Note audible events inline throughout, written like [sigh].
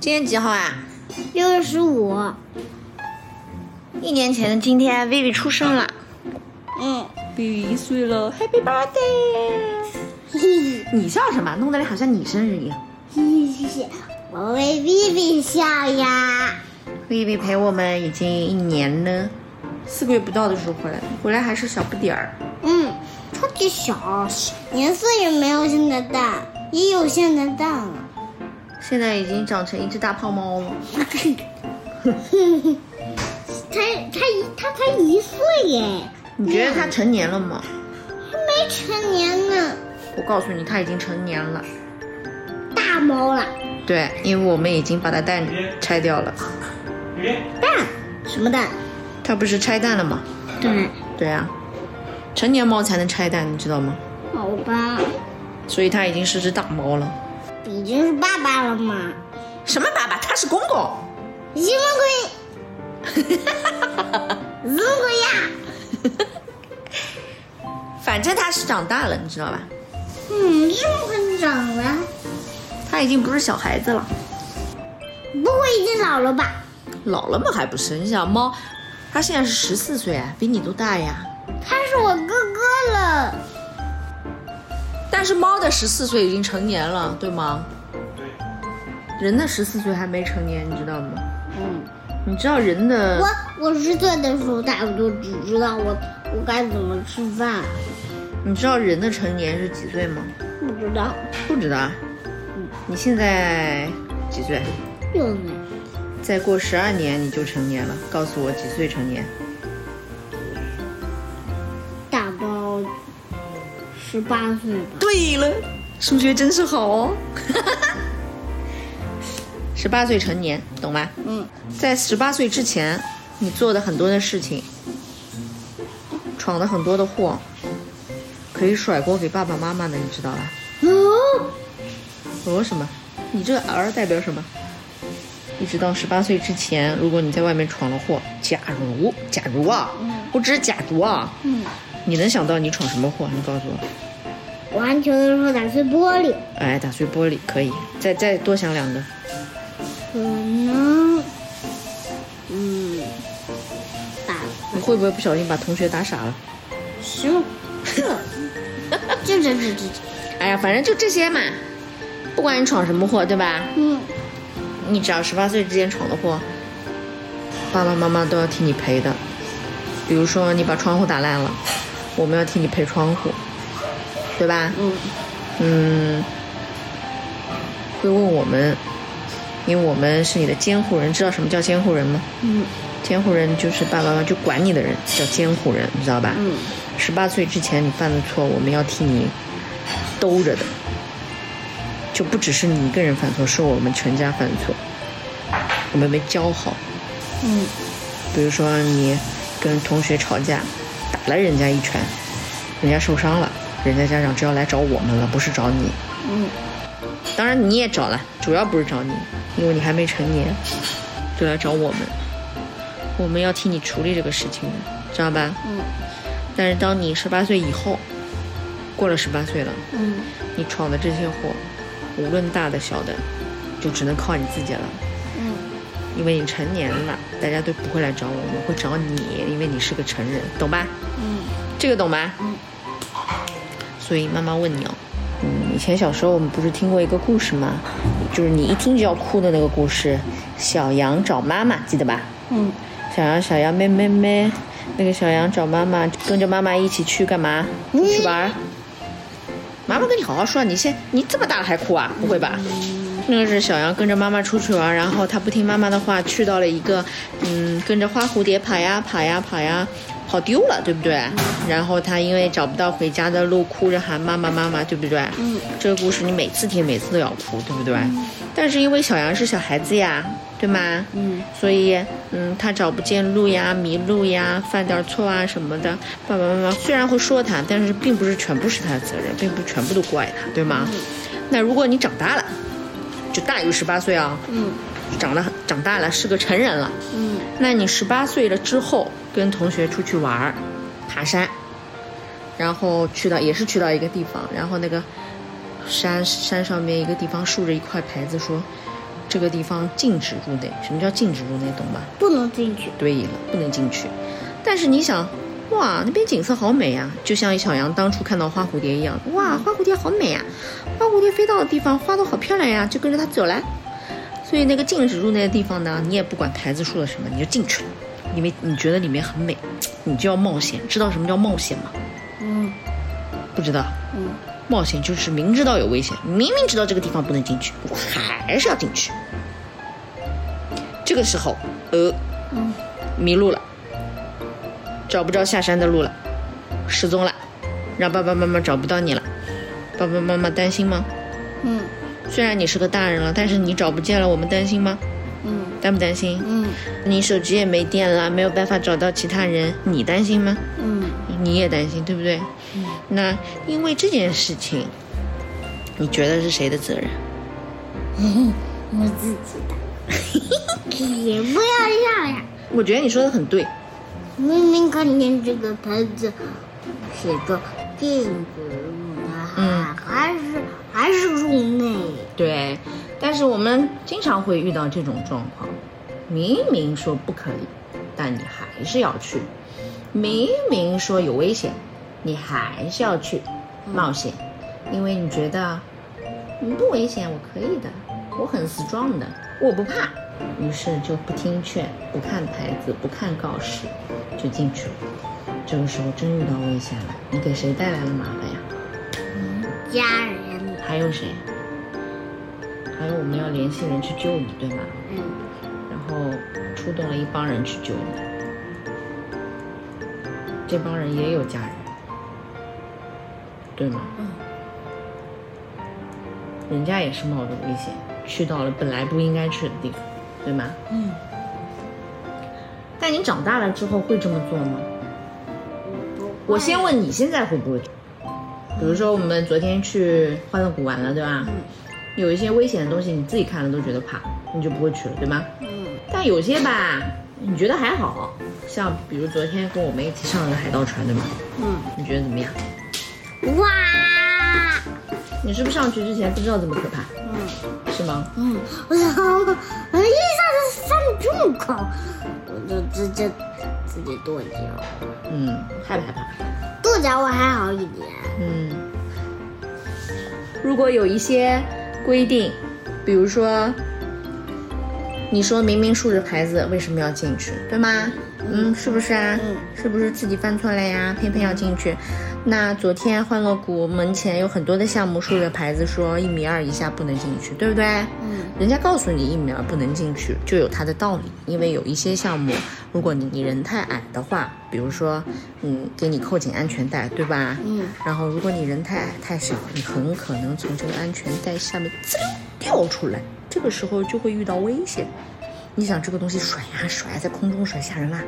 今天几号啊？六月十五。一年前的今天，Vivi 出生了。嗯，Vivi 一岁了，Happy birthday！嘿嘿，你笑什么？弄得好像你生日一样。我为 Vivi 笑呀。Vivi 陪我们已经一年了，四个月不到的时候回来的，回来还是小不点儿。嗯，超级小，颜色也没有现在淡，也有现在淡了。现在已经长成一只大胖猫了。[laughs] 他他一他才一岁耶，你觉得它成年了吗？还没成年呢，我告诉你，它已经成年了。大猫了。对，因为我们已经把它蛋拆掉了。蛋？什么蛋？它不是拆蛋了吗？对。对啊，成年猫才能拆蛋，你知道吗？好吧。所以它已经是只大猫了。已经是爸爸了吗？什么爸爸？他是公公。什么鬼？什么鬼呀？反正他是长大了，你知道吧？嗯，这么快就长了？他已经不是小孩子了。不会已经老了吧？老了嘛还不是？你想猫，它现在是十四岁，比你都大呀。他是我哥哥了。但是猫的十四岁已经成年了，对吗？对。人的十四岁还没成年，你知道吗？嗯。你知道人的？我我十岁的时候，差不多只知道我我该怎么吃饭。你知道人的成年是几岁吗？不知道。不知道。嗯。你现在几岁？六岁。再过十二年你就成年了。告诉我几岁成年？十八岁吧。对了，数学真是好哦。[laughs] 十八岁成年，懂吗？嗯。在十八岁之前，你做的很多的事情，闯的很多的祸，可以甩锅给爸爸妈妈的，你知道吧？哦。哦什么？你这个儿代表什么？一直到十八岁之前，如果你在外面闯了祸，假如假如啊，嗯、我只是假如啊，嗯，你能想到你闯什么祸？你告诉我。玩球的时候打碎玻璃。哎，打碎玻璃可以，再再多想两个。可能，嗯，打。你会不会不小心把同学打傻了？行，这，这这这这。[laughs] 哎呀，反正就这些嘛，不管你闯什么祸，对吧？嗯。你只要十八岁之前闯的祸，爸爸妈妈都要替你赔的。比如说你把窗户打烂了，我们要替你赔窗户，对吧？嗯。嗯。会问我们，因为我们是你的监护人，知道什么叫监护人吗？嗯。监护人就是爸爸妈妈就管你的人，叫监护人，你知道吧？嗯。十八岁之前你犯的错，我们要替你兜着的。就不只是你一个人犯错，是我们全家犯错，我们没教好。嗯，比如说你跟同学吵架，打了人家一拳，人家受伤了，人家家长就要来找我们了，不是找你。嗯，当然你也找了，主要不是找你，因为你还没成年，就来找我们。我们要替你处理这个事情的，知道吧？嗯。但是当你十八岁以后，过了十八岁了，嗯，你闯的这些祸。无论大的小的，就只能靠你自己了。嗯，因为你成年了，大家都不会来找我们，会找你，因为你是个成人，懂吧？嗯，这个懂吧？嗯。所以妈妈问你哦，嗯，以前小时候我们不是听过一个故事吗？就是你一听就要哭的那个故事，小羊找妈妈，记得吧？嗯。小羊，小羊，咩咩咩，那个小羊找妈妈，跟着妈妈一起去干嘛？去玩。妈妈跟你好好说，你先你这么大了还哭啊？不会吧？那个是小羊跟着妈妈出去玩，然后它不听妈妈的话，去到了一个，嗯，跟着花蝴蝶跑呀跑呀跑呀，跑丢了，对不对？然后它因为找不到回家的路，哭着喊妈妈妈妈，对不对？嗯。这个故事你每次听每次都要哭，对不对？但是因为小羊是小孩子呀，对吗？嗯。所以，嗯，他找不见路呀，迷路呀，犯点错啊什么的，爸爸妈妈虽然会说他，但是并不是全部是他的责任，并不全部都怪他，对吗？嗯。那如果你长大了，就大于十八岁啊，嗯，长得长大了是个成人了，嗯，那你十八岁了之后跟同学出去玩，爬山，然后去到也是去到一个地方，然后那个山山上面一个地方竖着一块牌子说，这个地方禁止入内。什么叫禁止入内？懂吧？不能进去。对了，不能进去。但是你想，哇，那边景色好美呀，就像小羊当初看到花蝴蝶一样，哇，花蝴蝶好美呀，花蝴蝶飞到的地方，花都好漂亮呀，就跟着它走了。所以那个禁止入内的地方呢，你也不管牌子说了什么，你就进去了，因为你觉得里面很美，你就要冒险。知道什么叫冒险吗？嗯不知道。嗯，冒险就是明知道有危险，明明知道这个地方不能进去，我还是要进去。这个时候，呃，嗯迷路了，找不着下山的路了，失踪了，让爸爸妈妈找不到你了，爸爸妈妈担心吗？嗯虽然你是个大人了，但是你找不见了，我们担心吗？嗯担不担心？嗯你手机也没电了，没有办法找到其他人，你担心吗？嗯你也担心，对不对？嗯那因为这件事情，你觉得是谁的责任？嗯，[laughs] 我自己的。[laughs] 也不要这样，我觉得你说的很对。明明看见这个牌子写着禁止入内，嗯还是还是入内。对，但是我们经常会遇到这种状况，明明说不可以，但你还是要去；明明说有危险，你还是要去冒险，因为你觉得不危险，我可以的，我很 strong 的，我不怕。于是就不听劝，不看牌子，不看告示，就进去了。这个时候真遇到危险了，你给谁带来了麻烦呀？家人，还有谁？还有我们要联系人去救你，对吗？嗯然后出动了一帮人去救你，这帮人也有家人，对吗？嗯人家也是冒着危险去到了本来不应该去的地方，对吗？嗯，但你长大了之后会这么做吗？我先问你现在会不会？比如说我们昨天去欢乐谷玩了，对吧？嗯有一些危险的东西你自己看了都觉得怕，你就不会去了，对吗？嗯但有些吧，你觉得还好，像比如昨天跟我们一起上了个海盗船，对吗？嗯，你觉得怎么样？哇，你是不是上去之前不知道这么可怕，嗯是吗？嗯，我操，我一下子上这么高，我就直接自己跺脚，嗯，害不害怕？跺脚我还好一点。嗯，如果有一些规定，比如说，你说明明竖着牌子，为什么要进去，对吗？嗯，是不是啊？嗯是不是自己犯错了呀？偏偏要进去？那昨天欢乐谷门前有很多的项目竖着牌子说一米二以下不能进去，对不对？嗯人家告诉你一米二不能进去，就有它的道理。因为有一些项目，如果你你人太矮的话，比如说，嗯，给你扣紧安全带，对吧？嗯然后如果你人太矮太小，你很可能从这个安全带下面滋溜掉出来，这个时候就会遇到危险。你想这个东西甩呀甩，在空中甩吓人啦。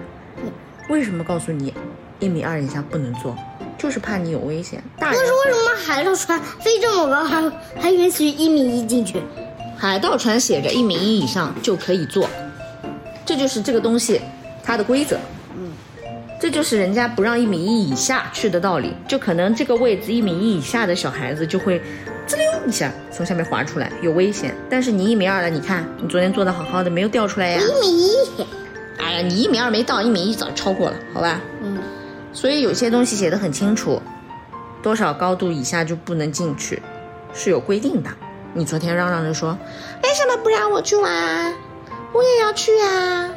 为什么告诉你一米二以下不能坐？就是怕你有危险。大人但是为什么海盗船飞这么高，还还允许一米一进去？海盗船写着一米一以上就可以坐，这就是这个东西它的规则。嗯，这就是人家不让一米一以下去的道理。就可能这个位置一米一以下的小孩子就会滋溜一下从下面滑出来，有危险。但是你一米二了，你看你昨天坐的好好的，没有掉出来呀。一米一。哎呀，你一米二没到，一米一早就超过了，好吧？嗯所以有些东西写的很清楚，多少高度以下就不能进去，是有规定的。你昨天嚷嚷着说，为什么不让我去玩？我也要去啊！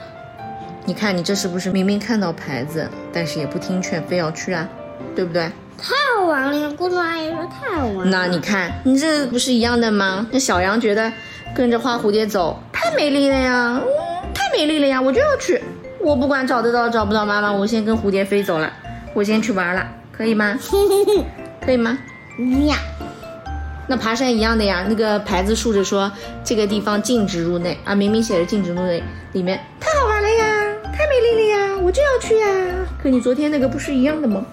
你看你这是不是明明看到牌子，但是也不听劝，非要去啊？对不对？太好玩了，公主阿姨说太好玩了。那你看，你这不是一样的吗？那小羊觉得跟着花蝴蝶走太美丽了呀，嗯，太美丽了呀，我就要去。我不管找得到找不到妈妈，我先跟蝴蝶飞走了，我先去玩了，可以吗？可以吗？呀，那爬山一样的呀，那个牌子竖着说这个地方禁止入内啊，明明写着禁止入内，里面太好玩了呀，太美丽了呀，我就要去呀。可你昨天那个不是一样的吗？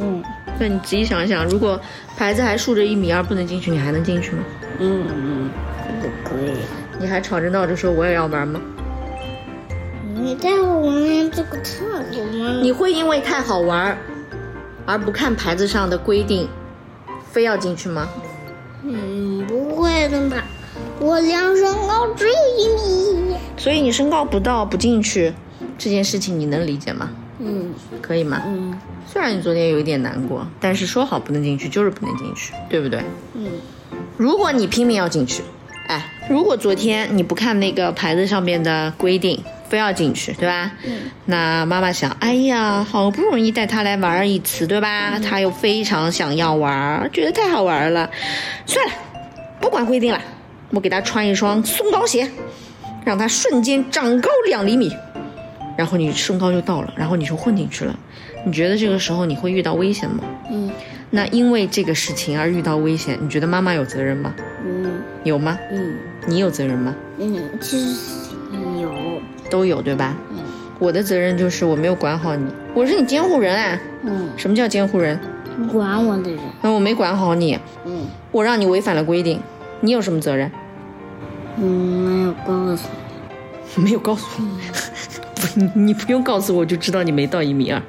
嗯那你仔细想想，如果牌子还竖着一米二不能进去，你还能进去吗？嗯嗯，不可以。你还吵着闹着说我也要玩吗？你带我玩这个太好玩。你会因为太好玩而不看牌子上的规定，非要进去吗？嗯，不会的吧？我量身高只有一米一。所以你身高不到不进去，这件事情你能理解吗？嗯可以吗？嗯虽然你昨天有一点难过，但是说好不能进去就是不能进去，对不对？嗯如果你拼命要进去，哎，如果昨天你不看那个牌子上面的规定，非要进去，对吧？嗯那妈妈想，哎呀，好不容易带他来玩一次，对吧？他又非常想要玩，觉得太好玩了，算了，不管规定了，我给他穿一双松糕鞋，让他瞬间长高两厘米，然后你身高就到了，然后你就混进去了。你觉得这个时候你会遇到危险吗？嗯那因为这个事情而遇到危险，你觉得妈妈有责任吗？嗯有吗？嗯你有责任吗？嗯，其实有。都有，对吧？嗯我的责任就是我没有管好你，我是你监护人啊。嗯，什么叫监护人？管我的人。那我没管好你，嗯我让你违反了规定，你有什么责任？嗯，没有告诉 [laughs] 没有告诉你，不，你你不用告诉我，我就知道你没到一米二。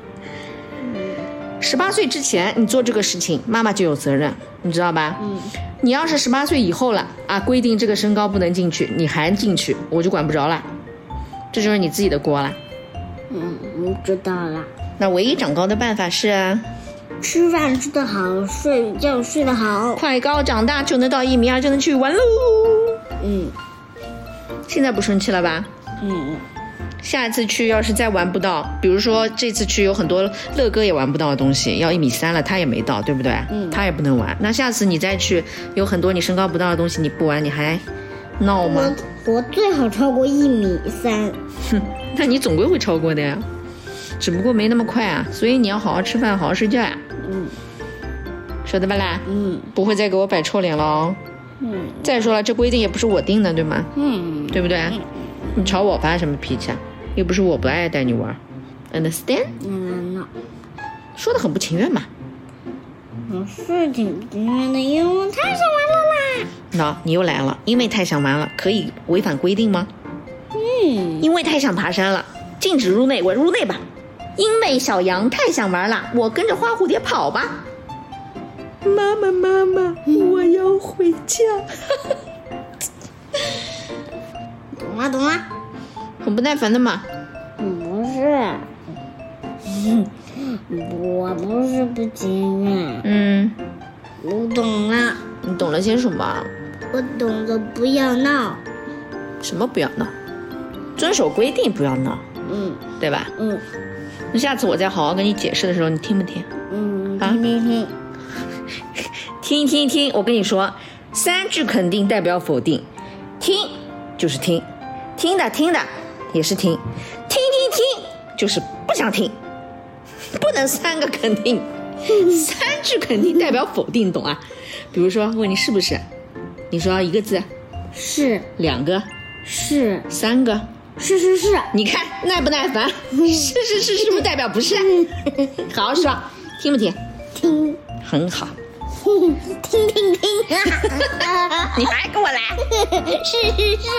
十八岁之前你做这个事情，妈妈就有责任，你知道吧？嗯你要是十八岁以后了啊，规定这个身高不能进去，你还进去，我就管不着了，这就是你自己的锅啦。嗯，我知道了。那唯一长高的办法是啊，吃饭吃得好，睡觉睡得好。快高长大就能到一米二，就能去玩喽。嗯现在不生气了吧？嗯下一次去要是再玩不到，比如说这次去有很多乐哥也玩不到的东西，要一米三了他也没到，对不对？嗯他也不能玩。那下次你再去，有很多你身高不到的东西你不玩，你还闹吗？我我最好超过一米三。哼，那你总归会超过的呀，只不过没那么快啊。所以你要好好吃饭，好好睡觉呀，嗯晓得吧啦？嗯不会再给我摆臭脸了哦。嗯再说了，这规定也不是我定的，对吗？嗯对不对？你朝我发什么脾气啊？又不是我不爱带你玩，understand？嗯，那说的很不情愿嘛。我是挺不情愿的，因为太想玩。那你又来了，因为太想玩了，可以违反规定吗？嗯因为太想爬山了，禁止入内，我入内吧。因为小羊太想玩了，我跟着花蝴蝶跑吧。妈妈，妈妈，我要回家。懂了懂了。很不耐烦的嘛。不是，我不是不情愿，嗯，我懂了，你懂了些什么？我懂了不要闹。什么不要闹？遵守规定，不要闹，嗯对吧？嗯那下次我再好好跟你解释的时候，你听不听？嗯，啊听听听，听听 [laughs] 听，我跟你说，三句肯定代表否定，听就是听，听的听的也是听，听听听就是不想听，不能三个肯定，[laughs] 三句肯定代表否定，懂啊？比如说问你是不是，你说一个字，是两个，是三个，是是是，你看耐不耐烦？是是是，是不是代表不是？[laughs] 好好说，听不听？听很好，听听听，[laughs] 你还跟我来？是 [laughs] 是是。